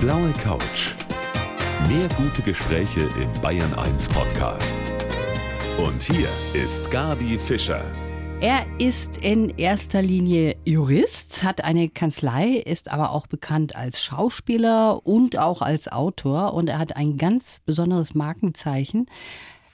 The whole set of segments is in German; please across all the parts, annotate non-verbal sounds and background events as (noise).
blaue Couch. Mehr gute Gespräche im Bayern 1 Podcast. Und hier ist Gabi Fischer. Er ist in erster Linie Jurist, hat eine Kanzlei, ist aber auch bekannt als Schauspieler und auch als Autor. Und er hat ein ganz besonderes Markenzeichen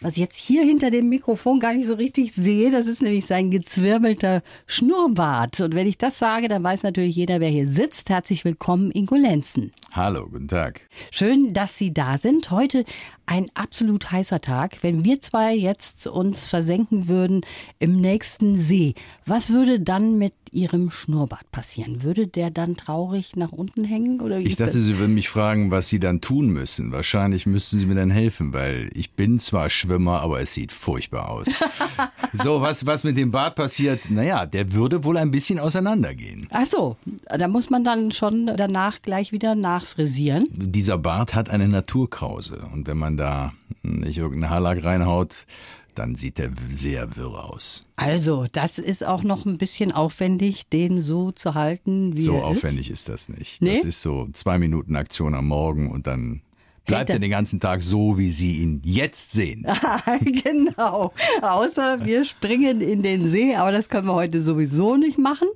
was ich jetzt hier hinter dem Mikrofon gar nicht so richtig sehe, das ist nämlich sein gezwirbelter Schnurrbart. Und wenn ich das sage, dann weiß natürlich jeder, wer hier sitzt. Herzlich willkommen, Ingo Lenzen. Hallo, guten Tag. Schön, dass Sie da sind. Heute ein absolut heißer Tag. Wenn wir zwei jetzt uns versenken würden im nächsten See, was würde dann mit Ihrem Schnurrbart passieren? Würde der dann traurig nach unten hängen? Oder ich dachte, Sie würden mich fragen, was Sie dann tun müssen. Wahrscheinlich müssten Sie mir dann helfen, weil ich bin zwar Schwimmer, aber es sieht furchtbar aus. (laughs) so, was, was mit dem Bart passiert, naja, der würde wohl ein bisschen auseinandergehen. Ach so, da muss man dann schon danach gleich wieder nachfrisieren. Dieser Bart hat eine Naturkrause. Und wenn man man da nicht irgendeinen Haarlack reinhaut, dann sieht der sehr wirr aus. Also, das ist auch noch ein bisschen aufwendig, den so zu halten, wie So er aufwendig ist. ist das nicht. Nee? Das ist so zwei Minuten Aktion am Morgen und dann bleibt er den ganzen Tag so, wie Sie ihn jetzt sehen. (laughs) genau. Außer wir springen in den See, aber das können wir heute sowieso nicht machen.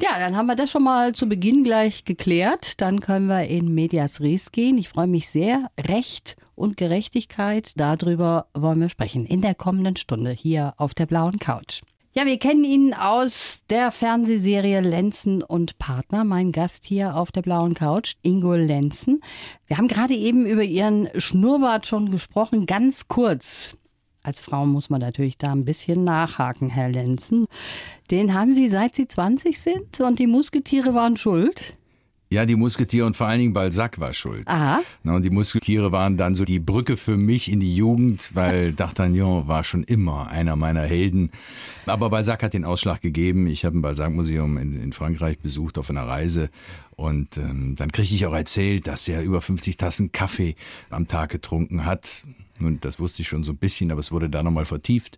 Ja, dann haben wir das schon mal zu Beginn gleich geklärt. Dann können wir in Medias Res gehen. Ich freue mich sehr. Recht und Gerechtigkeit, darüber wollen wir sprechen in der kommenden Stunde hier auf der blauen Couch. Ja, wir kennen ihn aus der Fernsehserie Lenzen und Partner. Mein Gast hier auf der blauen Couch, Ingo Lenzen. Wir haben gerade eben über Ihren Schnurrbart schon gesprochen, ganz kurz. Als Frau muss man natürlich da ein bisschen nachhaken, Herr Lenzen. Den haben Sie seit Sie 20 sind und die Musketiere waren schuld? Ja, die Musketiere und vor allen Dingen Balzac war schuld. Aha. und die Musketiere waren dann so die Brücke für mich in die Jugend, weil (laughs) D'Artagnan war schon immer einer meiner Helden. Aber Balzac hat den Ausschlag gegeben. Ich habe ein Balzac-Museum in, in, Frankreich besucht auf einer Reise und ähm, dann kriegte ich auch erzählt, dass er über 50 Tassen Kaffee am Tag getrunken hat. Nun, das wusste ich schon so ein bisschen, aber es wurde da nochmal vertieft.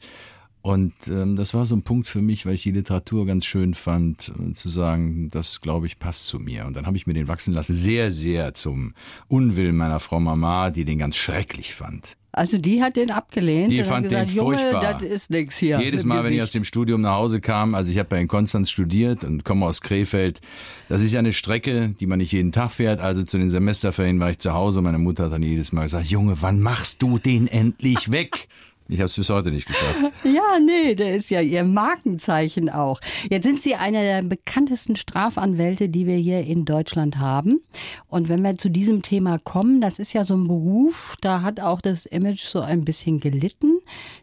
Und ähm, das war so ein Punkt für mich, weil ich die Literatur ganz schön fand, äh, zu sagen, das glaube ich passt zu mir. Und dann habe ich mir den wachsen lassen, sehr, sehr zum Unwillen meiner Frau Mama, die den ganz schrecklich fand. Also die hat den abgelehnt. Die fand gesagt, den furchtbar. das ist nichts hier. Jedes Mal, wenn ich aus dem Studium nach Hause kam, also ich habe ja in Konstanz studiert und komme aus Krefeld. Das ist ja eine Strecke, die man nicht jeden Tag fährt. Also zu den Semesterferien war ich zu Hause. Meine Mutter hat dann jedes Mal gesagt, Junge, wann machst du den endlich weg? (laughs) Ich habe es bis heute nicht geschafft. (laughs) Ja, nee, der ist ja Ihr Markenzeichen auch. Jetzt sind Sie einer der bekanntesten Strafanwälte, die wir hier in Deutschland haben. Und wenn wir zu diesem Thema kommen, das ist ja so ein Beruf, da hat auch das Image so ein bisschen gelitten.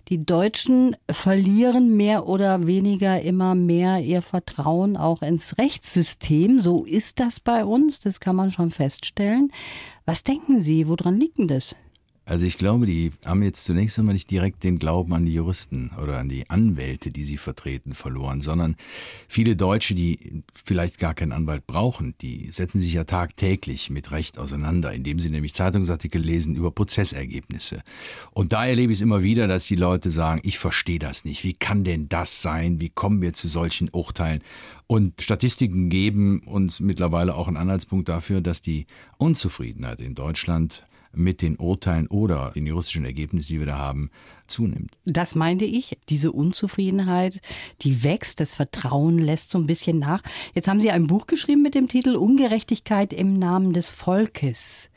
Die Deutschen verlieren mehr oder weniger immer mehr ihr Vertrauen auch ins Rechtssystem. So ist das bei uns, das kann man schon feststellen. Was denken Sie, woran liegt denn das? Also ich glaube, die haben jetzt zunächst einmal nicht direkt den Glauben an die Juristen oder an die Anwälte, die sie vertreten, verloren, sondern viele Deutsche, die vielleicht gar keinen Anwalt brauchen, die setzen sich ja tagtäglich mit Recht auseinander, indem sie nämlich Zeitungsartikel lesen über Prozessergebnisse. Und da erlebe ich es immer wieder, dass die Leute sagen, ich verstehe das nicht. Wie kann denn das sein? Wie kommen wir zu solchen Urteilen? Und Statistiken geben uns mittlerweile auch einen Anhaltspunkt dafür, dass die Unzufriedenheit in Deutschland mit den Urteilen oder den juristischen Ergebnissen, die wir da haben, zunimmt. Das meinte ich, diese Unzufriedenheit, die wächst, das Vertrauen lässt so ein bisschen nach. Jetzt haben Sie ein Buch geschrieben mit dem Titel Ungerechtigkeit im Namen des Volkes.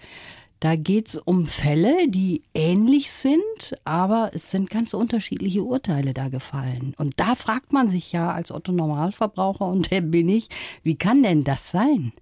Da geht es um Fälle, die ähnlich sind, aber es sind ganz unterschiedliche Urteile da gefallen. Und da fragt man sich ja als Otto Normalverbraucher, und der bin ich, wie kann denn das sein?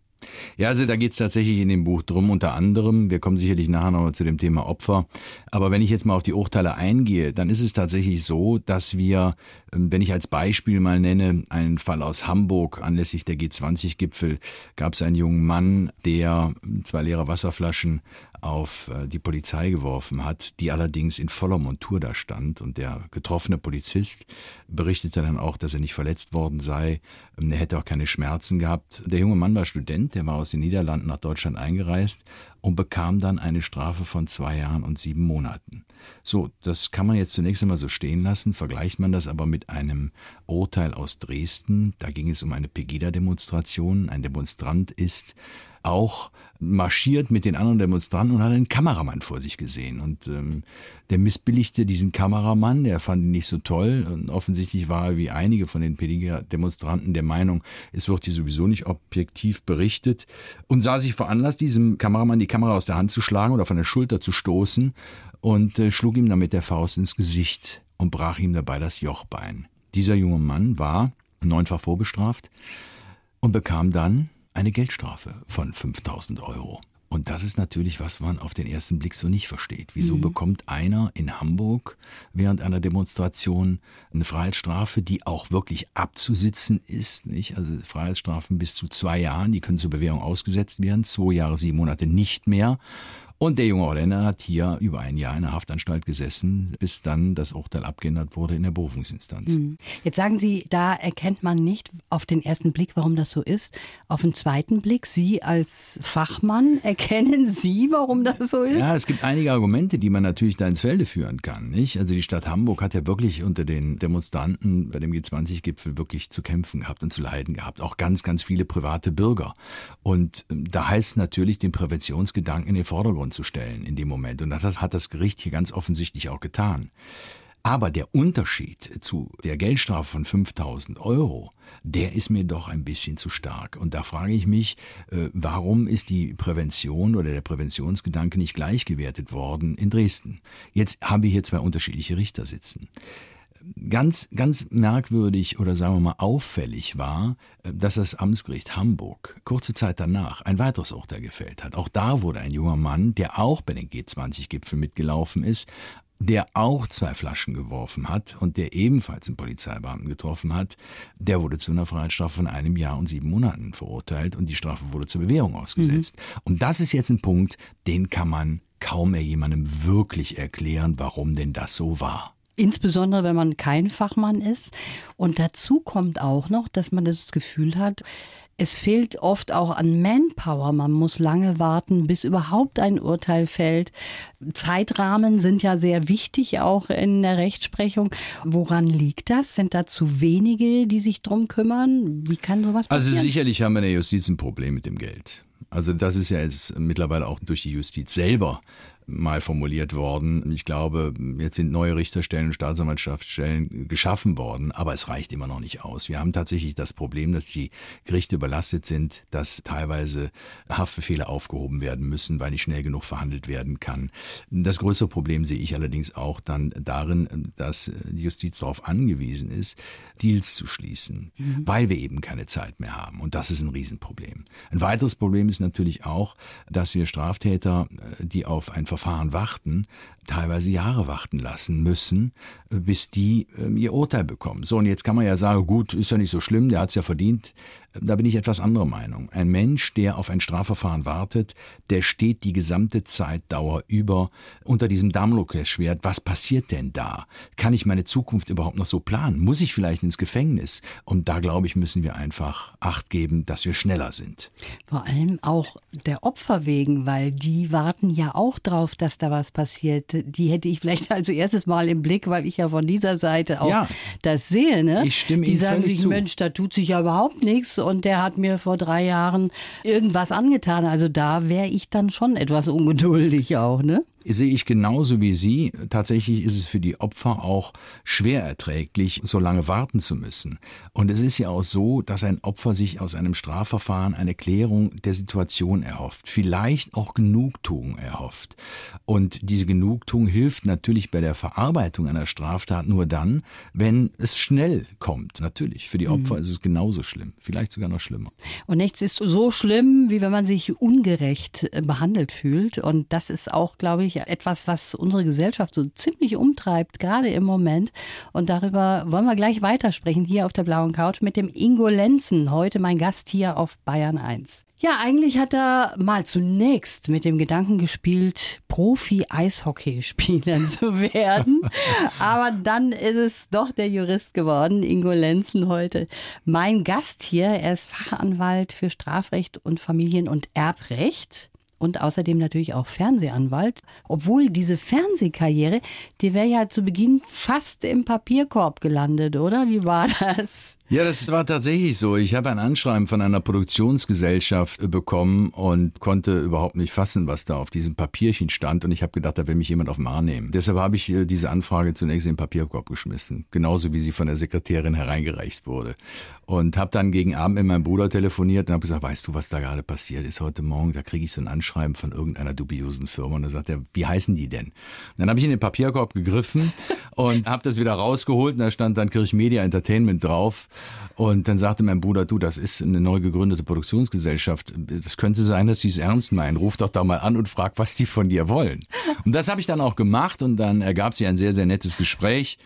Ja, also da geht es tatsächlich in dem Buch drum, unter anderem, wir kommen sicherlich nachher noch zu dem Thema Opfer, aber wenn ich jetzt mal auf die Urteile eingehe, dann ist es tatsächlich so, dass wir, ähm, wenn ich als Beispiel mal nenne, einen Fall aus Hamburg, anlässlich der G20-Gipfel, gab es einen jungen Mann, der zwei leere Wasserflaschen auf äh, die Polizei geworfen hat, die allerdings in voller Montur da stand. Und der getroffene Polizist berichtete dann auch, dass er nicht verletzt worden sei. Ähm, er hätte auch keine Schmerzen gehabt. Der junge Mann war Student, der war aus den Niederlanden nach Deutschland eingereist und bekam dann eine Strafe von zwei Jahren und sieben Monaten. So, das kann man jetzt zunächst einmal so stehen lassen, vergleicht man das aber mit einem Urteil aus Dresden, da ging es um eine Pegida-Demonstration, ein Demonstrant ist auch marschiert mit den anderen Demonstranten und hat einen Kameramann vor sich gesehen. Und ähm, der missbilligte diesen Kameramann, der fand ihn nicht so toll. Und offensichtlich war er wie einige von den Demonstranten der Meinung, es wird hier sowieso nicht objektiv berichtet und sah sich veranlasst, diesem Kameramann die Kamera aus der Hand zu schlagen oder von der Schulter zu stoßen und äh, schlug ihm damit der Faust ins Gesicht und brach ihm dabei das Jochbein. Dieser junge Mann war neunfach vorbestraft und bekam dann eine Geldstrafe von 5000 Euro. Und das ist natürlich, was man auf den ersten Blick so nicht versteht. Wieso mhm. bekommt einer in Hamburg während einer Demonstration eine Freiheitsstrafe, die auch wirklich abzusitzen ist? Nicht? Also Freiheitsstrafen bis zu zwei Jahren, die können zur Bewährung ausgesetzt werden, zwei Jahre, sieben Monate nicht mehr. Und der junge Holländer hat hier über ein Jahr in der Haftanstalt gesessen, bis dann das Urteil abgeändert wurde in der Berufungsinstanz. Hm. Jetzt sagen Sie, da erkennt man nicht auf den ersten Blick, warum das so ist. Auf den zweiten Blick, Sie als Fachmann, (laughs) erkennen Sie, warum das so ist? Ja, es gibt einige Argumente, die man natürlich da ins Felde führen kann. Nicht? Also die Stadt Hamburg hat ja wirklich unter den Demonstranten bei dem G20-Gipfel wirklich zu kämpfen gehabt und zu leiden gehabt. Auch ganz, ganz viele private Bürger. Und ähm, da heißt natürlich den Präventionsgedanken in den Vordergrund Vordergrund zu stellen in dem Moment. Und das hat das Gericht hier ganz offensichtlich auch getan. Aber der Unterschied zu der Geldstrafe von 5000 Euro, der ist mir doch ein bisschen zu stark. Und da frage ich mich, äh, warum ist die Prävention oder der Präventionsgedanke nicht gleichgewertet worden in Dresden? Jetzt haben wir hier zwei unterschiedliche Richter sitzen ganz, ganz merkwürdig oder sagen wir mal auffällig war, äh, dass das Amtsgericht Hamburg kurze Zeit danach ein weiteres Urteil gefällt hat. Auch da wurde ein junger Mann, der auch bei den G20-Gipfeln mitgelaufen ist, der auch zwei Flaschen geworfen hat und der ebenfalls einen Polizeibeamten getroffen hat, der wurde zu einer Freiheitsstrafe von einem Jahr und sieben Monaten verurteilt und die Strafe wurde zur Bewährung ausgesetzt. Mhm. Und das ist jetzt ein Punkt, den kann man kaum mehr jemandem wirklich erklären, warum denn das so war. Insbesondere, wenn man kein Fachmann ist. Und dazu kommt auch noch, dass man das Gefühl hat, es fehlt oft auch an Manpower. Man muss lange warten, bis überhaupt ein Urteil fällt. Zeitrahmen sind ja sehr wichtig, auch in der Rechtsprechung. Woran liegt das? Sind da zu wenige, die sich drum kümmern? Wie kann sowas also passieren? Also sicherlich haben wir in der Justiz ein Problem mit dem Geld. Also das ist ja jetzt mittlerweile auch durch die Justiz selber mal formuliert worden. Ich glaube, jetzt sind neue Richterstellen und Staatsanwaltschaftsstellen geschaffen worden, aber es reicht immer noch nicht aus. Wir haben tatsächlich das Problem, dass die Gerichte überlastet sind, dass teilweise Haftbefehle aufgehoben werden müssen, weil nicht schnell genug verhandelt werden kann. Das größere Problem sehe ich allerdings auch dann darin, dass die Justiz darauf angewiesen ist, Deals zu schließen, mhm. weil wir eben keine Zeit mehr haben. Und das ist ein Riesenproblem. Ein weiteres Problem ist natürlich auch, dass wir Straftäter, die auf ein Verfahren warten, teilweise Jahre warten lassen müssen, bis die äh, ihr Urteil bekommen. So, und jetzt kann man ja sagen, gut, ist ja nicht so schlimm, der hat es ja verdient. Da bin ich etwas anderer Meinung. Ein Mensch, der auf ein Strafverfahren wartet, der steht die gesamte Zeitdauer über unter diesem Damoklesschwert. Was passiert denn da? Kann ich meine Zukunft überhaupt noch so planen? Muss ich vielleicht ins Gefängnis? Und da, glaube ich, müssen wir einfach Acht geben, dass wir schneller sind. Vor allem auch der Opfer wegen, weil die warten ja auch drauf, dass da was passiert. Die hätte ich vielleicht (laughs) als erstes Mal im Blick, weil ich ja von dieser Seite auch ja, das sehe. Ne? Ich stimme die Ihnen sagen sich, zu. Mensch, da tut sich ja überhaupt nichts und der hat mir vor drei Jahren irgendwas angetan. Also da wäre ich dann schon etwas ungeduldig auch, ne? Sehe ich genauso wie Sie. Tatsächlich ist es für die Opfer auch schwer erträglich, so lange warten zu müssen. Und es ist ja auch so, dass ein Opfer sich aus einem Strafverfahren eine Klärung der Situation erhofft, vielleicht auch Genugtuung erhofft. Und diese Genugtuung hilft natürlich bei der Verarbeitung einer Straftat nur dann, wenn es schnell kommt. Natürlich, für die Opfer mhm. ist es genauso schlimm, vielleicht sogar noch schlimmer. Und nichts ist so schlimm, wie wenn man sich ungerecht behandelt fühlt. Und das ist auch, glaube ich, etwas, was unsere Gesellschaft so ziemlich umtreibt, gerade im Moment. Und darüber wollen wir gleich weitersprechen hier auf der blauen Couch mit dem Ingo Lenzen, heute mein Gast hier auf Bayern 1. Ja, eigentlich hat er mal zunächst mit dem Gedanken gespielt, Profi-Eishockeyspieler (laughs) zu werden. Aber dann ist es doch der Jurist geworden, Ingo Lenzen heute. Mein Gast hier, er ist Fachanwalt für Strafrecht und Familien- und Erbrecht und außerdem natürlich auch Fernsehanwalt. Obwohl diese Fernsehkarriere, die wäre ja zu Beginn fast im Papierkorb gelandet, oder? Wie war das? Ja, das war tatsächlich so. Ich habe ein Anschreiben von einer Produktionsgesellschaft bekommen und konnte überhaupt nicht fassen, was da auf diesem Papierchen stand. Und ich habe gedacht, da will mich jemand auf den nehmen. Deshalb habe ich äh, diese Anfrage zunächst in den Papierkorb geschmissen. Genauso wie sie von der Sekretärin hereingereicht wurde. Und habe dann gegen Abend mit meinem Bruder telefoniert und habe gesagt, weißt du, was da gerade passiert ist heute Morgen? Da kriege ich so ein Anschreiben von irgendeiner dubiosen Firma. Und da sagt er, wie heißen die denn? Dann habe ich in den Papierkorb gegriffen (laughs) und habe das wieder rausgeholt. Und da stand dann Kirch Media Entertainment drauf. Und dann sagte mein Bruder, du, das ist eine neu gegründete Produktionsgesellschaft. Das könnte sein, dass sie es ernst meinen. Ruf doch da mal an und frag, was die von dir wollen. Und das habe ich dann auch gemacht und dann ergab sich ein sehr, sehr nettes Gespräch.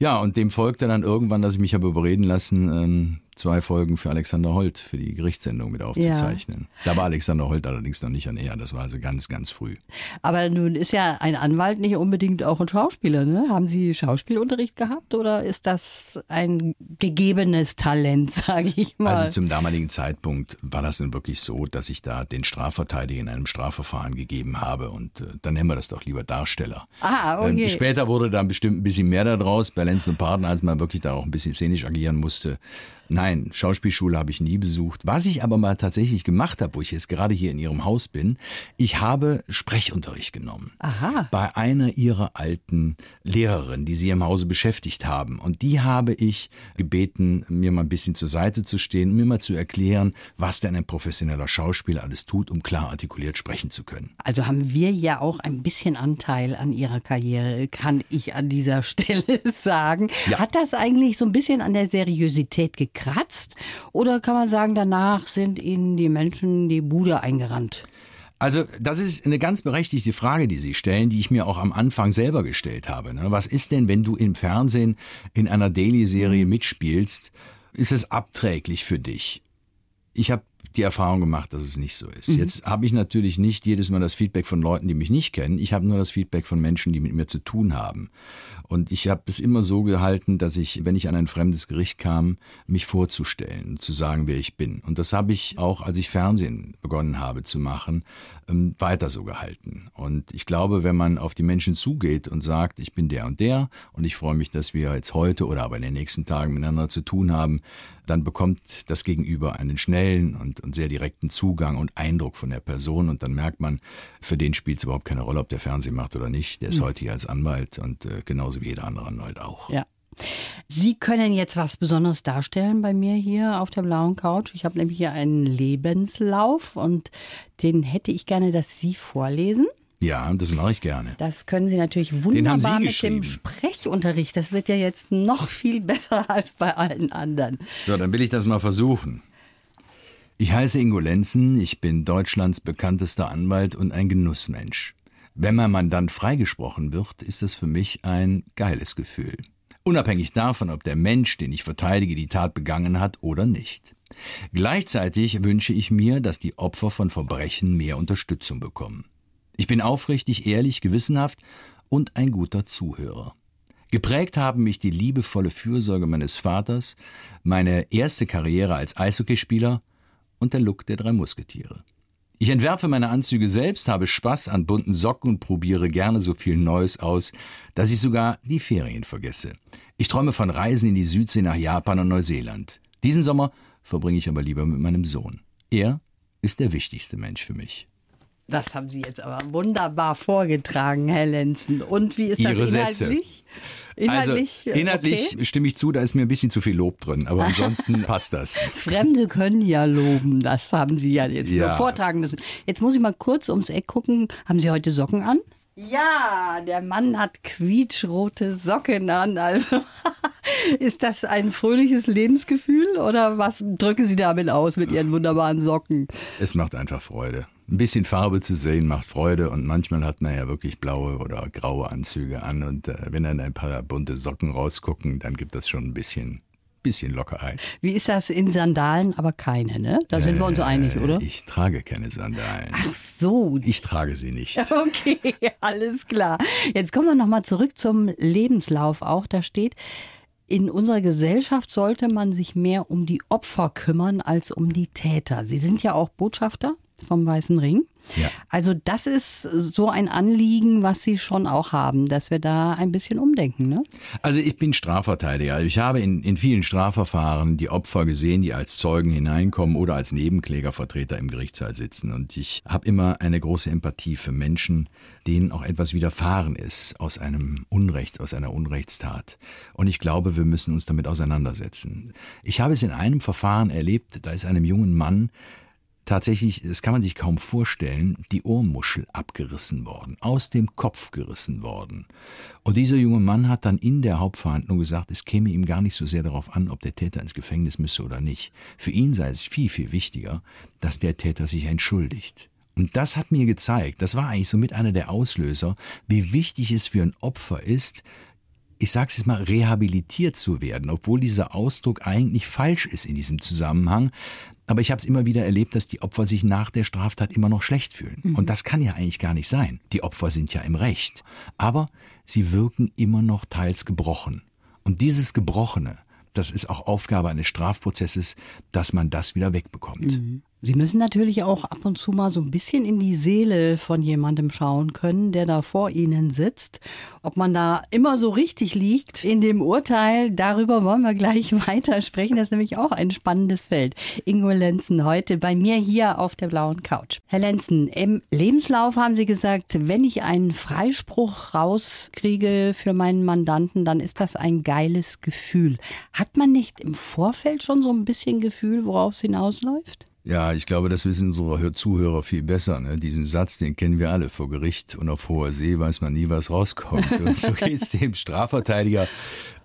Ja, und dem folgte dann irgendwann, dass ich mich habe überreden lassen, ähm, zwei Folgen für Alexander Holt für die Gerichtssendung mit aufzuzeichnen. Ja. Da war Alexander Holt allerdings noch nicht an Ehr, das war also ganz, ganz früh. Aber nun ist ja ein Anwalt nicht unbedingt auch ein Schauspieler, ne? Haben Sie Schauspielunterricht gehabt oder ist das ein gegebenes Talent, (laughs) sage ich mal? Also zum damaligen Zeitpunkt war das dann wirklich so, dass ich da den Strafverteidiger in einem Strafverfahren gegeben habe und äh, dann nennen wir das doch lieber Darsteller. Ah, okay. Ähm, später wurde dann bestimmt ein bisschen mehr daraus bei Lenz und Partner, als man wirklich da auch ein bisschen szenisch agieren musste. Nein, Schauspielschule habe ich nie besucht. Was ich aber mal tatsächlich gemacht habe, wo ich jetzt gerade hier in Ihrem Haus bin, ich habe Sprechunterricht genommen. Aha. Bei einer Ihrer alten Lehrerinnen, die Sie im Hause beschäftigt haben. Und die habe ich gebeten, mir mal ein bisschen zur Seite zu stehen, mir mal zu erklären, was denn ein professioneller Schauspieler alles tut, um klar artikuliert sprechen zu können. Also haben wir ja auch ein bisschen Anteil an Ihrer Karriere, kann ich an dieser (laughs) Stelle sagen. Ja. Hat das eigentlich so ein bisschen an der Seriosität gekriegt? Gekratzt? Oder kann man sagen, danach sind Ihnen die Menschen die Bude eingerannt? Also das ist eine ganz berechtigte Frage, die Sie stellen, die ich mir auch am Anfang selber gestellt habe. Ne? Was ist denn, wenn du im Fernsehen in einer Daily-Serie mitspielst? Ist es abträglich für dich? Ich habe die Erfahrung gemacht, dass es nicht so ist. Mhm. Jetzt habe ich natürlich nicht jedes Mal das Feedback von Leuten, die mich nicht kennen. Ich habe nur das Feedback von Menschen, die mit mir zu tun haben. Und ich habe es immer so gehalten, dass ich, wenn ich an ein fremdes Gericht kam, mich vorzustellen, zu sagen, wer ich bin. Und das habe ich auch, als ich Fernsehen begonnen habe zu machen, ähm, weiter so gehalten. Und ich glaube, wenn man auf die Menschen zugeht und sagt, ich bin der und der und ich freue mich, dass wir jetzt heute oder aber in den nächsten Tagen miteinander zu tun haben, dann bekommt das Gegenüber einen schnellen und, und sehr direkten Zugang und Eindruck von der Person und dann merkt man, für den spielt es überhaupt keine Rolle, ob der Fernsehen macht oder nicht. Der ist mhm. heute hier als Anwalt und äh, genauso wie jeder andere Anwalt auch. Ja. Sie können jetzt was Besonderes darstellen bei mir hier auf der blauen Couch. Ich habe nämlich hier einen Lebenslauf und den hätte ich gerne, dass Sie vorlesen. Ja, das mache ich gerne. Das können Sie natürlich wunderbar mit dem Sprechunterricht. Das wird ja jetzt noch viel (laughs) besser als bei allen anderen. So, dann will ich das mal versuchen. Ich heiße Ingo Lenzen, ich bin Deutschlands bekanntester Anwalt und ein Genussmensch. Wenn mein Mandant freigesprochen wird, ist das für mich ein geiles Gefühl. Unabhängig davon, ob der Mensch, den ich verteidige, die Tat begangen hat oder nicht. Gleichzeitig wünsche ich mir, dass die Opfer von Verbrechen mehr Unterstützung bekommen. Ich bin aufrichtig, ehrlich, gewissenhaft und ein guter Zuhörer. Geprägt haben mich die liebevolle Fürsorge meines Vaters, meine erste Karriere als Eishockeyspieler und der Look der drei Musketiere. Ich entwerfe meine Anzüge selbst, habe Spaß an bunten Socken und probiere gerne so viel Neues aus, dass ich sogar die Ferien vergesse. Ich träume von Reisen in die Südsee nach Japan und Neuseeland. Diesen Sommer verbringe ich aber lieber mit meinem Sohn. Er ist der wichtigste Mensch für mich. Das haben Sie jetzt aber wunderbar vorgetragen, Herr Lenzen. Und wie ist Ihre das inhaltlich? Sätze. Inhaltlich, also, inhaltlich okay. stimme ich zu, da ist mir ein bisschen zu viel Lob drin, aber ansonsten (laughs) passt das. Fremde können ja loben, das haben Sie ja jetzt ja. nur vortragen müssen. Jetzt muss ich mal kurz ums Eck gucken. Haben Sie heute Socken an? Ja, der Mann hat quietschrote Socken an. Also (laughs) ist das ein fröhliches Lebensgefühl oder was drücken Sie damit aus mit Ihren wunderbaren Socken? Es macht einfach Freude ein bisschen Farbe zu sehen macht Freude und manchmal hat man ja wirklich blaue oder graue Anzüge an und äh, wenn dann ein paar bunte Socken rausgucken, dann gibt das schon ein bisschen bisschen Lockerheit. Wie ist das in Sandalen, aber keine, ne? Da sind äh, wir uns einig, oder? Ich trage keine Sandalen. Ach so. Ich trage sie nicht. (laughs) Okay, alles klar. Jetzt kommen wir nochmal zurück zum Lebenslauf auch. Da steht, in unserer Gesellschaft sollte man sich mehr um die Opfer kümmern als um die Täter. Sie sind ja auch Botschafter vom Weißen Ring. Ja. Also das ist so ein Anliegen, was Sie schon auch haben, dass wir da ein bisschen umdenken. Ne? Also ich bin Strafverteidiger. Ich habe in, in vielen Strafverfahren die Opfer gesehen, die als Zeugen hineinkommen oder als Nebenklägervertreter im Gerichtssaal sitzen. Und ich habe immer eine große Empathie für Menschen, denen auch etwas widerfahren ist aus einem Unrecht, aus einer Unrechtstat. Und ich glaube, wir müssen uns damit auseinandersetzen. Ich habe es in einem Verfahren erlebt, da ist einem jungen Mann tatsächlich, das kann man sich kaum vorstellen, die Ohrmuschel abgerissen worden, aus dem Kopf gerissen worden. Und dieser junge Mann hat dann in der Hauptverhandlung gesagt, es käme ihm gar nicht so sehr darauf an, ob der Täter ins Gefängnis müsse oder nicht. Für ihn sei es viel, viel wichtiger, dass der Täter sich entschuldigt. Und das hat mir gezeigt, das war eigentlich so mit einer der Auslöser, wie wichtig es für ein Opfer ist, ich sage es jetzt mal, rehabilitiert zu werden, obwohl dieser Ausdruck eigentlich falsch ist in diesem Zusammenhang. Aber ich habe es immer wieder erlebt, dass die Opfer sich nach der Straftat immer noch schlecht fühlen. Mhm. Und das kann ja eigentlich gar nicht sein. Die Opfer sind ja im Recht. Aber sie wirken immer noch teils gebrochen. Und dieses Gebrochene, das ist auch Aufgabe eines Strafprozesses, dass man das wieder wegbekommt. Mhm. Sie müssen natürlich auch ab und zu mal so ein bisschen in die Seele von jemandem schauen können, der da vor Ihnen sitzt. Ob man da immer so richtig liegt in dem Urteil, darüber wollen wir gleich (laughs) weiter sprechen. Das ist nämlich auch ein spannendes Feld. Ingo Lenzen heute bei mir hier auf der blauen Couch. Herr Lenzen, im Lebenslauf haben Sie gesagt, wenn ich einen Freispruch rauskriege für meinen Mandanten, dann ist das ein geiles Gefühl. Hat man nicht im Vorfeld schon so ein bisschen Gefühl, worauf es hinausläuft? Ja, ich glaube, das wissen unsere Zuhörer viel besser. Ne? Diesen Satz, den kennen wir alle. Vor Gericht und auf hoher See weiß man nie, was rauskommt. Und so (laughs) geht es dem Strafverteidiger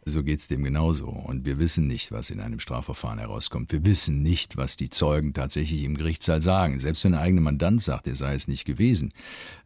so geht's dem genauso. Und wir wissen nicht, was in einem Strafverfahren herauskommt. Wir wissen nicht, was die Zeugen tatsächlich im Gerichtssaal sagen. Selbst wenn der eigene Mandant sagt, er sei es nicht gewesen.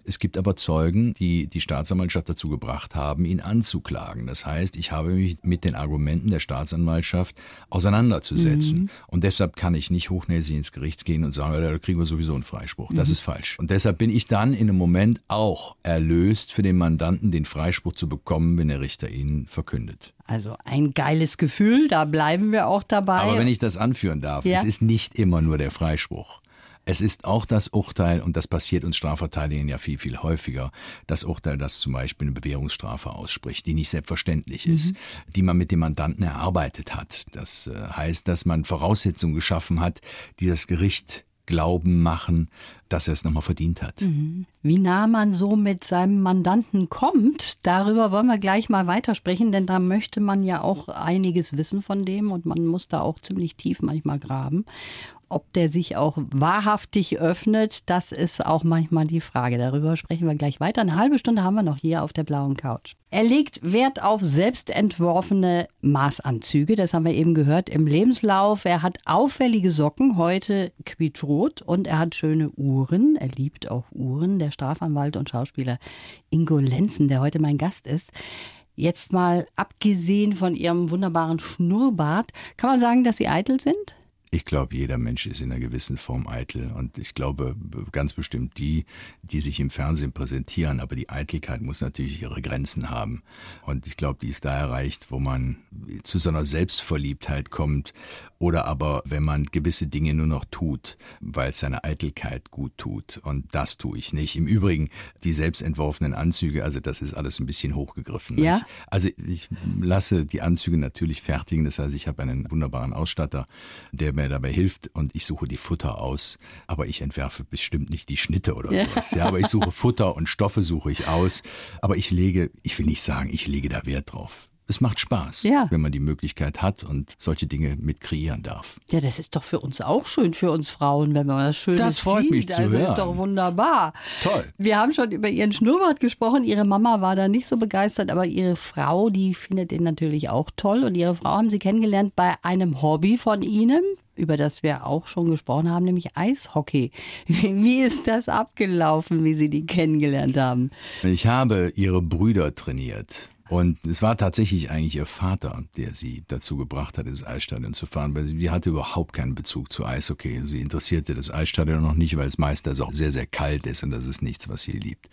Es gibt aber Zeugen, die die Staatsanwaltschaft dazu gebracht haben, ihn anzuklagen. Das heißt, ich habe mich mit den Argumenten der Staatsanwaltschaft auseinanderzusetzen. Mhm. Und deshalb kann ich nicht hochnäsig ins Gericht gehen und sagen, da kriegen wir sowieso einen Freispruch. Das mhm. ist falsch. Und deshalb bin ich dann in einem Moment auch erlöst, für den Mandanten den Freispruch zu bekommen, wenn der Richter ihn verkündet. Also ein geiles Gefühl, da bleiben wir auch dabei. Aber wenn ich das anführen darf, ja. es ist nicht immer nur der Freispruch. Es ist auch das Urteil, und das passiert uns Strafverteidigern ja viel, viel häufiger, das Urteil, das zum Beispiel eine Bewährungsstrafe ausspricht, die nicht selbstverständlich mhm. ist, die man mit dem Mandanten erarbeitet hat. Das äh, heißt, dass man Voraussetzungen geschaffen hat, die das Gericht glauben machen, dass er es nochmal verdient hat. Mhm. Wie nah man so mit seinem Mandanten kommt, darüber wollen wir gleich mal weitersprechen, denn da möchte man ja auch einiges wissen von dem und man muss da auch ziemlich tief manchmal graben. Ob der sich auch wahrhaftig öffnet, das ist auch manchmal die Frage. Darüber sprechen wir gleich weiter. Eine halbe Stunde haben wir noch hier auf der blauen Couch. Er legt Wert auf selbstentworfene Maßanzüge. Das haben wir eben gehört im Lebenslauf. Er hat auffällige Socken, heute quietschrot. Und er hat schöne Uhren. Er liebt auch Uhren. Der Strafanwalt und Schauspieler Ingo Lenzen, der heute mein Gast ist. Jetzt mal abgesehen von Ihrem wunderbaren Schnurrbart, kann man sagen, dass Sie eitel sind? Ich glaube, jeder Mensch ist in einer gewissen Form eitel. Und ich glaube ganz bestimmt die, die sich im Fernsehen präsentieren. Aber die Eitelkeit muss natürlich ihre Grenzen haben. Und ich glaube, die ist da erreicht, wo man zu so einer Selbstverliebtheit kommt. Oder aber, wenn man gewisse Dinge nur noch tut, weil es seine Eitelkeit gut tut. Und das tue ich nicht. Im Übrigen, die selbstentworfenen Anzüge, also das ist alles ein bisschen hochgegriffen. Ja. Also ich lasse die Anzüge natürlich fertigen. Das heißt, ich habe einen wunderbaren Ausstatter, der mir dabei hilft und ich suche die Futter aus. Aber ich entwerfe bestimmt nicht die Schnitte oder ja. sowas. Ja, aber ich suche Futter und Stoffe suche ich aus. Aber ich lege, ich will nicht sagen, ich lege da Wert drauf es macht Spaß, ja. wenn man die Möglichkeit hat und solche Dinge mit kreieren darf. Ja, das ist doch für uns auch schön, für uns Frauen, wenn man das schön Das freut sieht. mich zu also hören. ist doch wunderbar. Toll. Wir haben schon über Ihren Schnurrbart gesprochen. Ihre Mama war da nicht so begeistert, aber Ihre Frau, die findet ihn natürlich auch toll. Und Ihre Frau haben Sie kennengelernt bei einem Hobby von Ihnen, über das wir auch schon gesprochen haben, nämlich Eishockey. Wie ist das abgelaufen, wie Sie die kennengelernt haben? Ich habe Ihre Brüder trainiert. Und es war tatsächlich eigentlich ihr Vater, der sie dazu gebracht hat, ins Eisstadion zu fahren, weil sie hatte überhaupt keinen Bezug zu Eishockey. Sie interessierte das Eisstadion noch nicht, weil es meistens auch sehr, sehr kalt ist und das ist nichts, was sie liebt.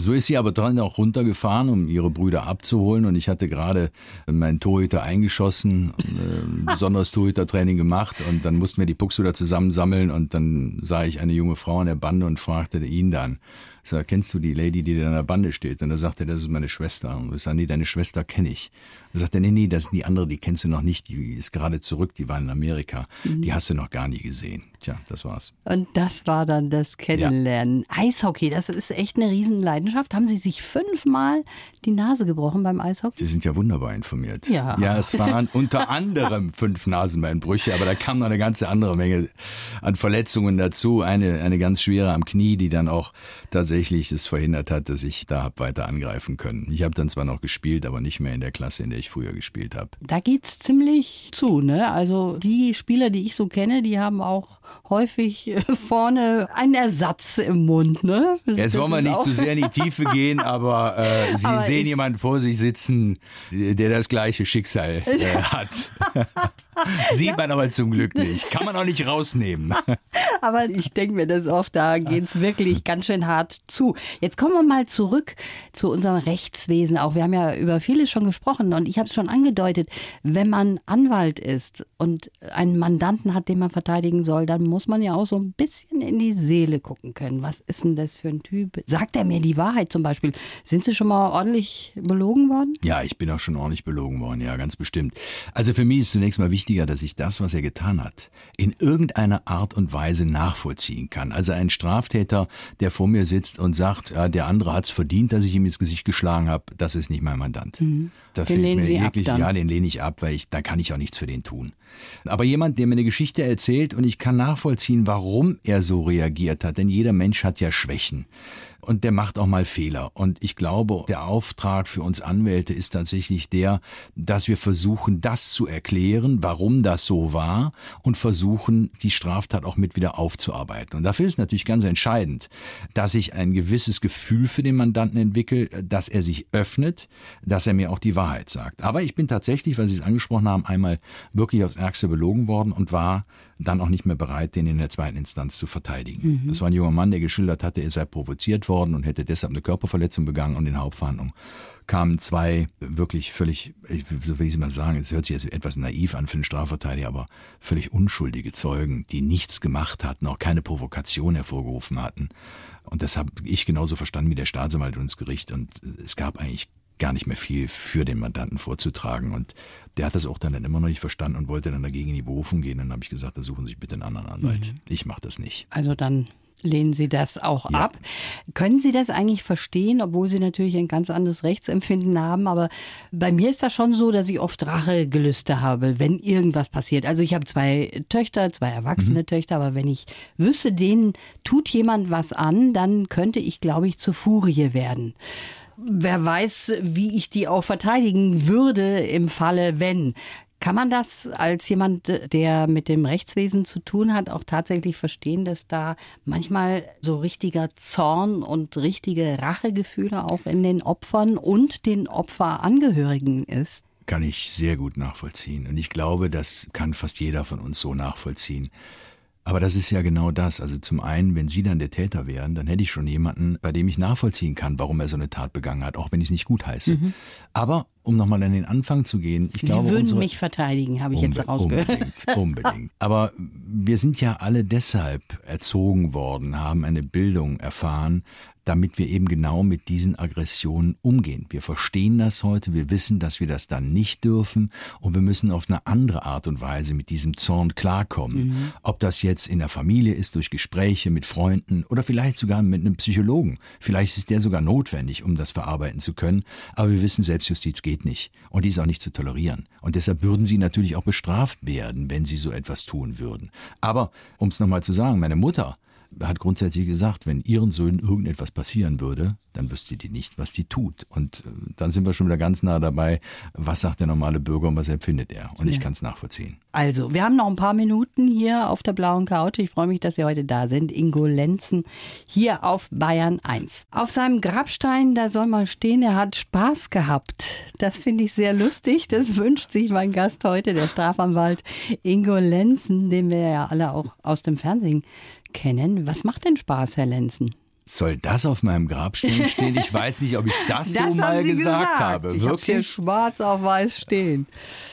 So ist sie aber dann auch runtergefahren, um ihre Brüder abzuholen. Und ich hatte gerade meinen Torhüter eingeschossen, äh, (laughs) besonderes Torhütertraining gemacht. Und dann mussten wir die Pucks wieder zusammensammeln. Und dann sah ich eine junge Frau an der Bande und fragte ihn dann, ich sag, kennst du die Lady, die da an der Bande steht? Und er sagte, das ist meine Schwester. Und ich sage, nee, deine Schwester kenne ich. Und er sagte, nee, nee, das ist die andere, die kennst du noch nicht. Die ist gerade zurück, die war in Amerika. Mhm. Die hast du noch gar nie gesehen. Tja, das war's. Und das war dann das Kennenlernen. Ja. Eishockey, das ist echt eine Riesenleidenschaft. Haben Sie sich fünfmal die Nase gebrochen beim Eishockey? Sie sind ja wunderbar informiert. Ja. Ja, es waren unter anderem (laughs) fünf Nasenbeinbrüche, aber da kam noch eine ganze andere Menge an Verletzungen dazu. Eine, eine ganz schwere am Knie, die dann auch tatsächlich es verhindert hat, dass ich da hab weiter angreifen können. Ich habe dann zwar noch gespielt, aber nicht mehr in der Klasse, in der ich früher gespielt habe. Da geht's ziemlich zu, ne? Also die Spieler, die ich so kenne, die haben auch häufig vorne einen Ersatz im Mund. Ne? Das, Jetzt wollen wir nicht zu sehr in die Tiefe (laughs) gehen, aber äh, Sie aber sehen jemanden vor sich sitzen, der das gleiche Schicksal äh, hat. (laughs) Sieht ja. man aber zum Glück nicht. Kann man auch nicht rausnehmen. (laughs) aber ich denke mir das oft, da geht es wirklich ganz schön hart zu. Jetzt kommen wir mal zurück zu unserem Rechtswesen. Auch wir haben ja über vieles schon gesprochen und ich habe es schon angedeutet, wenn man Anwalt ist und einen Mandanten hat, den man verteidigen soll, dann muss man ja auch so ein bisschen in die Seele gucken können. Was ist denn das für ein Typ? Sagt er mir die Wahrheit zum Beispiel? Sind Sie schon mal ordentlich belogen worden? Ja, ich bin auch schon ordentlich belogen worden, ja, ganz bestimmt. Also für mich ist zunächst mal wichtiger, dass ich das, was er getan hat, in irgendeiner Art und Weise nachvollziehen kann. Also ein Straftäter, der vor mir sitzt und sagt, ja, der andere hat es verdient, dass ich ihm ins Gesicht geschlagen habe, das ist nicht mein Mandant. Mhm. Da den lehnen Sie jeglich, ab dann. Ja, den lehne ich ab, weil ich, da kann ich auch nichts für den tun. Aber jemand, der mir eine Geschichte erzählt und ich kann nachvollziehen, warum er so reagiert hat, denn jeder Mensch hat ja Schwächen und der macht auch mal Fehler. Und ich glaube, der Auftrag für uns Anwälte ist tatsächlich der, dass wir versuchen, das zu erklären, warum das so war und versuchen, die Straftat auch mit wieder aufzuarbeiten. Und dafür ist natürlich ganz entscheidend, dass ich ein gewisses Gefühl für den Mandanten entwickle, dass er sich öffnet, dass er mir auch die Wahrheit sagt. Aber ich bin tatsächlich, weil Sie es angesprochen haben, einmal wirklich aufs Ärgste belogen worden und war dann auch nicht mehr bereit, den in der zweiten Instanz zu verteidigen. Mhm. Das war ein junger Mann, der geschildert hatte, er sei provoziert worden und hätte deshalb eine Körperverletzung begangen und in Hauptverhandlung kamen zwei wirklich völlig, so will ich es mal sagen, es hört sich jetzt etwas naiv an für einen Strafverteidiger, aber völlig unschuldige Zeugen, die nichts gemacht hatten, auch keine Provokation hervorgerufen hatten. Und das habe ich genauso verstanden wie der Staatsanwalt und das Gericht. Und es gab eigentlich gar nicht mehr viel für den Mandanten vorzutragen. Und der hat das auch dann, immer noch nicht verstanden und wollte dann dagegen in die Berufung gehen. Dann habe ich gesagt, da suchen Sie sich bitte einen anderen Anwalt. Mhm. Ich mache das nicht. Also dann lehnen Sie das auch ja. ab. Können Sie das eigentlich verstehen, obwohl Sie natürlich ein ganz anderes Rechtsempfinden haben? Aber bei mir ist das schon so, dass ich oft Rachegelüste habe, wenn irgendwas passiert. Also ich habe zwei Töchter, zwei erwachsene mhm. Töchter, aber wenn ich wüsste, denen tut jemand was an, dann könnte ich, glaube ich, zur Furie werden wer weiß, wie ich die auch verteidigen würde im Falle, wenn. Kann man das als jemand, der mit dem Rechtswesen zu tun hat, auch tatsächlich verstehen, dass da manchmal so richtiger Zorn und richtige Rachegefühle auch in den Opfern und den Opferangehörigen ist? Kann ich sehr gut nachvollziehen. Und ich glaube, das kann fast jeder von uns so nachvollziehen. Aber das ist ja genau das. Also zum einen, wenn Sie dann der Täter wären, dann hätte ich schon jemanden, bei dem ich nachvollziehen kann, warum er so eine Tat begangen hat, auch wenn ich es nicht gut heiße. Mhm. Aber um nochmal an den Anfang zu gehen, ich Sie glaube. Würden unsere, mich verteidigen, habe ich jetzt rausgehört. Unbedingt, unbedingt. (laughs) Aber wir sind ja alle deshalb erzogen worden, haben eine Bildung erfahren, damit wir eben genau mit diesen Aggressionen umgehen. Wir verstehen das heute, wir wissen, dass wir das dann nicht dürfen und wir müssen auf eine andere Art und Weise mit diesem Zorn klarkommen. Mhm. Ob das jetzt in der Familie ist, durch Gespräche mit Freunden oder vielleicht sogar mit einem Psychologen. Vielleicht ist der sogar notwendig, um das verarbeiten zu können. Aber wir wissen, Selbstjustiz geht nicht und die ist auch nicht zu tolerieren. Und deshalb würden sie natürlich auch bestraft werden, wenn sie so etwas tun würden. Aber, um es nochmal zu sagen, meine Mutter, hat grundsätzlich gesagt, wenn ihren Söhnen irgendetwas passieren würde, dann wüsste die nicht, was die tut. Und äh, dann sind wir schon wieder ganz nah dabei, was sagt der normale Bürger und was empfindet er. Und ja. ich kann es nachvollziehen. Also, wir haben noch ein paar Minuten hier auf der blauen Couch. Ich freue mich, dass Sie heute da sind. Ingo Lenzen hier auf Bayern 1. Auf seinem Grabstein, da soll mal stehen, er hat Spaß gehabt. Das finde ich sehr lustig. Das wünscht sich mein Gast heute, der Strafanwalt Ingo Lenzen, den wir ja alle auch aus dem Fernsehen kennen. Was macht denn Spaß, Herr Lenzen? Soll das auf meinem Grabstein stehen? Ich weiß nicht, ob ich (laughs) das, Das so mal gesagt, gesagt. habe. Ich hab's hier Wirklich? schwarz auf weiß stehen.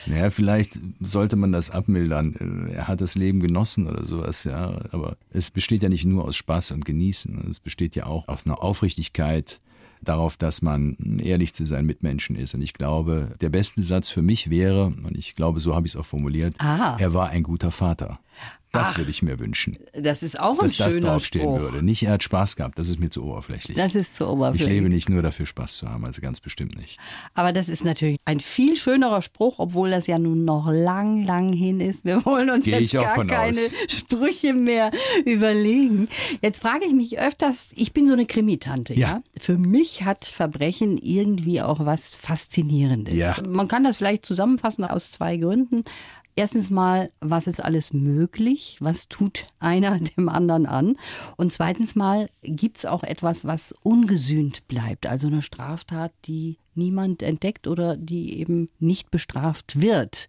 Naja, vielleicht sollte man das abmildern. Er hat das Leben genossen oder sowas, ja. Aber es besteht ja nicht nur aus Spaß und Genießen. Es besteht ja auch aus einer Aufrichtigkeit darauf, dass man ehrlich zu seinen Mitmenschen ist. Und ich glaube, der beste Satz für mich wäre, und ich glaube, so habe ich es auch formuliert, Ah. er war ein guter Vater. Das Ach. würde ich mir wünschen, Das ist auch ein dass das schöner draufstehen Spruch. würde. Nicht, er hat Spaß gehabt, das ist mir zu oberflächlich. Das ist zu ich oberflächlich. lebe nicht nur dafür, Spaß zu haben, also ganz bestimmt nicht. Aber das ist natürlich ein viel schönerer Spruch, obwohl das ja nun noch lang, lang hin ist. Wir wollen uns Gehe jetzt ich gar keine aus. Sprüche mehr überlegen. Jetzt frage ich mich öfters, ich bin so eine Krimitante, ja. Ja. Für mich hat Verbrechen irgendwie auch was Faszinierendes. Ja. Man kann das vielleicht zusammenfassen aus zwei Gründen. Erstens mal, was ist alles möglich? Was tut einer (laughs) dem anderen an? Und zweitens mal, gibt es auch etwas, was ungesühnt bleibt? Also eine Straftat, die niemand entdeckt oder die eben nicht bestraft wird.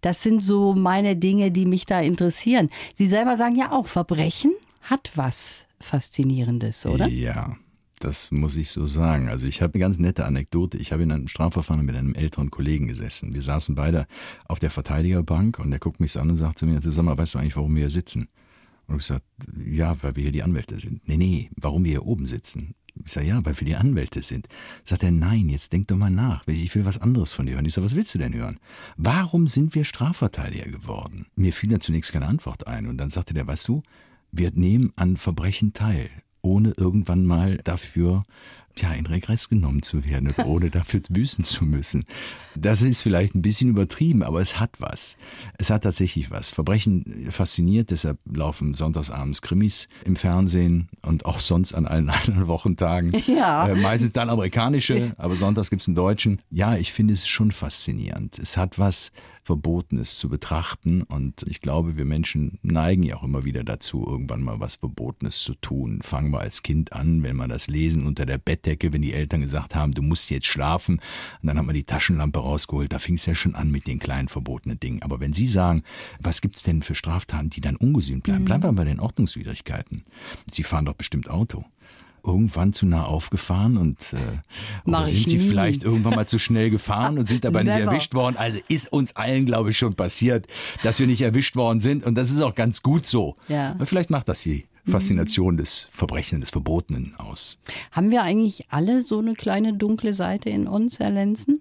Das sind so meine Dinge, die mich da interessieren. Sie selber sagen ja auch, Verbrechen hat was Faszinierendes, oder? Ja, das muss ich so sagen. Also ich habe eine ganz nette Anekdote. Ich habe in einem Strafverfahren mit einem älteren Kollegen gesessen. Wir saßen beide auf der Verteidigerbank und der guckt mich so an und sagt zu mir, also sag mal, weißt du eigentlich, warum wir hier sitzen? Und ich gesagt, ja, weil wir hier die Anwälte sind. Nee, nee, warum wir hier oben sitzen? Ich sage, ja, weil wir die Anwälte sind. Sagt er, nein, jetzt denk doch mal nach. Ich will was anderes von dir hören. Ich sage, was willst du denn hören? Warum sind wir Strafverteidiger geworden? Mir fiel da zunächst keine Antwort ein. Und dann sagte der, weißt du, wir nehmen an Verbrechen teil, ohne irgendwann mal dafür ja, in Regress genommen zu werden oder (laughs) ohne dafür büßen zu müssen. Das ist vielleicht ein bisschen übertrieben, aber es hat was. Es hat tatsächlich was. Verbrechen fasziniert, deshalb laufen sonntagsabends Krimis im Fernsehen und auch sonst an allen (laughs) anderen Wochentagen. Ja. Äh, meistens dann amerikanische, aber sonntags gibt's einen deutschen. Ja, ich finde es schon faszinierend. Es hat was Verbotenes zu betrachten und ich glaube, wir Menschen neigen ja auch immer wieder dazu, irgendwann mal was Verbotenes zu tun. Fangen wir als Kind an, wenn man das Lesen unter der Bettdecke, wenn die Eltern gesagt haben, du musst jetzt schlafen, und dann hat man die Taschenlampe rausgeholt, da fing es ja schon an mit den kleinen verbotenen Dingen. Aber wenn Sie sagen, was gibt's denn für Straftaten, die dann ungesühnt bleiben, bleiben wir bei den Ordnungswidrigkeiten. Sie fahren doch bestimmt Auto irgendwann zu nah aufgefahren und äh, oder sind sie nie. vielleicht irgendwann mal zu schnell gefahren und sind dabei nicht erwischt worden. Also ist uns allen, glaube ich, schon passiert, dass wir nicht erwischt worden sind und das ist auch ganz gut so. Ja. Aber vielleicht macht das die Faszination des Verbrechens, des Verbotenen aus. Haben wir eigentlich alle so eine kleine dunkle Seite in uns, Herr Lenzen?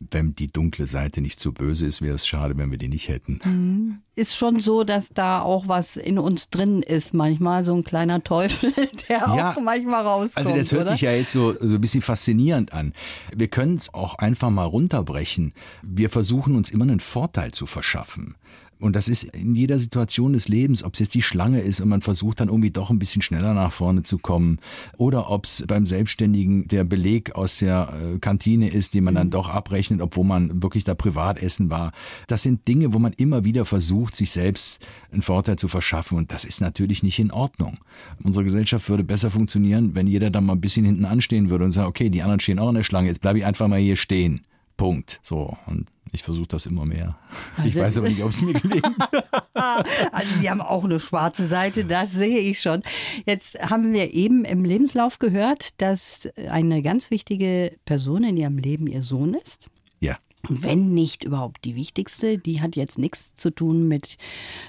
Wenn die dunkle Seite nicht so böse ist, wäre es schade, wenn wir die nicht hätten. Ist schon so, dass da auch was in uns drin ist, manchmal so ein kleiner Teufel, (laughs) der Ja. auch manchmal rauskommt. Also das hört oder? sich ja jetzt so, so ein bisschen faszinierend an. Wir können es auch einfach mal runterbrechen. Wir versuchen uns immer einen Vorteil zu verschaffen. Und das ist in jeder Situation des Lebens, ob es jetzt die Schlange ist und man versucht dann irgendwie doch ein bisschen schneller nach vorne zu kommen oder ob es beim Selbstständigen der Beleg aus der äh, Kantine ist, den man dann doch abrechnet, obwohl man wirklich da privat essen war. Das sind Dinge, wo man immer wieder versucht, sich selbst einen Vorteil zu verschaffen und das ist natürlich nicht in Ordnung. Unsere Gesellschaft würde besser funktionieren, wenn jeder dann mal ein bisschen hinten anstehen würde und sagt, okay, die anderen stehen auch in der Schlange, jetzt bleibe ich einfach mal hier stehen. Punkt. So, und ich versuche das immer mehr. Ich Also- weiß aber nicht, ob es mir gelingt. (laughs) Also Sie haben auch eine schwarze Seite, das sehe ich schon. Jetzt haben wir eben im Lebenslauf gehört, dass eine ganz wichtige Person in Ihrem Leben Ihr Sohn ist. Ja. Wenn nicht überhaupt die wichtigste, die hat jetzt nichts zu tun mit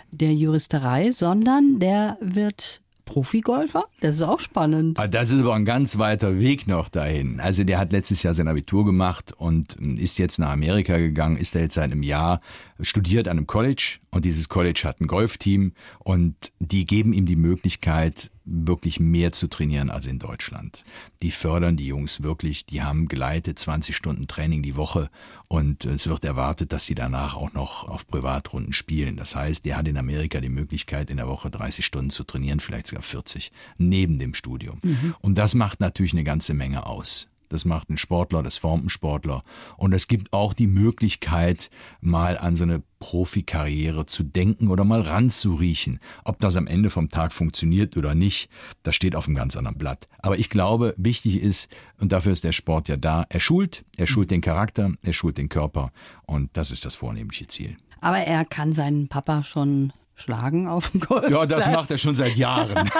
der Juristerei, sondern der wird Profigolfer. Das ist auch spannend. Ah, Das ist aber ein ganz weiter Weg noch dahin. Also der hat letztes Jahr sein Abitur gemacht und ist jetzt nach Amerika gegangen, ist da jetzt seit einem Jahr, studiert an einem College und dieses College hat ein Golfteam und die geben ihm die Möglichkeit, wirklich mehr zu trainieren als in Deutschland. Die fördern die Jungs wirklich, die haben geleitet 20 Stunden Training die Woche und es wird erwartet, dass sie danach auch noch auf Privatrunden spielen. Das heißt, der hat in Amerika die Möglichkeit, in der Woche 30 Stunden zu trainieren, vielleicht sogar 40, neben dem Studium. Und das macht natürlich eine ganze Menge aus. Das macht einen Sportler, das formt einen Sportler. Und es gibt auch die Möglichkeit, mal an so eine Profikarriere zu denken oder mal ranzuriechen. Ob das am Ende vom Tag funktioniert oder nicht, das steht auf einem ganz anderen Blatt. Aber ich glaube, wichtig ist, und dafür ist der Sport ja da, er schult, er schult den Charakter, er schult den Körper. Und das ist das vornehmliche Ziel. Aber er kann seinen Papa schon schlagen auf dem Golfplatz. Ja, das macht er schon seit Jahren. (laughs)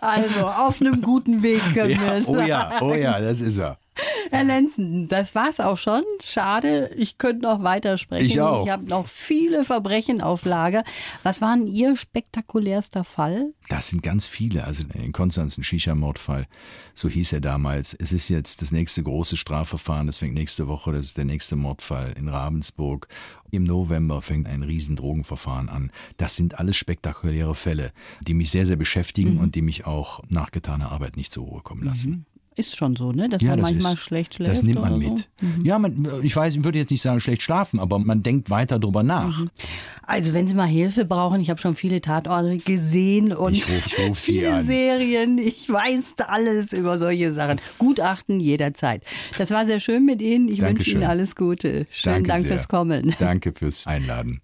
Also auf einem guten Weg können wir ja, sagen. oh ja, oh ja, das ist er. (laughs) Herr Lenzen, das war's auch schon. Schade, ich könnte noch weitersprechen. Ich auch. Ich habe noch viele Verbrechen auf Lager. Was war denn Ihr spektakulärster Fall? Das sind ganz viele. Also in Konstanz ein Shisha-Mordfall, so hieß er damals. Es ist jetzt das nächste große Strafverfahren, das fängt nächste Woche, das ist der nächste Mordfall in Ravensburg. Im November fängt ein riesen Drogenverfahren an. Das sind alles spektakuläre Fälle, die mich sehr, sehr beschäftigen Mhm. und die mich auch nach getaner Arbeit nicht zur Ruhe kommen lassen. Ist schon so, ne? Dass Ja, man das manchmal ist, schlecht schläft. das nimmt man mit. So. Mhm. Ja, man, ich weiß, ich würde jetzt nicht sagen schlecht schlafen, aber man denkt weiter drüber nach. Also wenn Sie mal Hilfe brauchen, ich habe schon viele Tatorte gesehen und Ich ruf- ich ruf (laughs) Sie viele an. Serien. Ich weiß alles über solche Sachen. Gutachten jederzeit. Das war sehr schön mit Ihnen. Ich wünsche Dankeschön. Ihnen alles Gute. Schönen Danke Dank sehr. fürs Kommen. Danke fürs Einladen.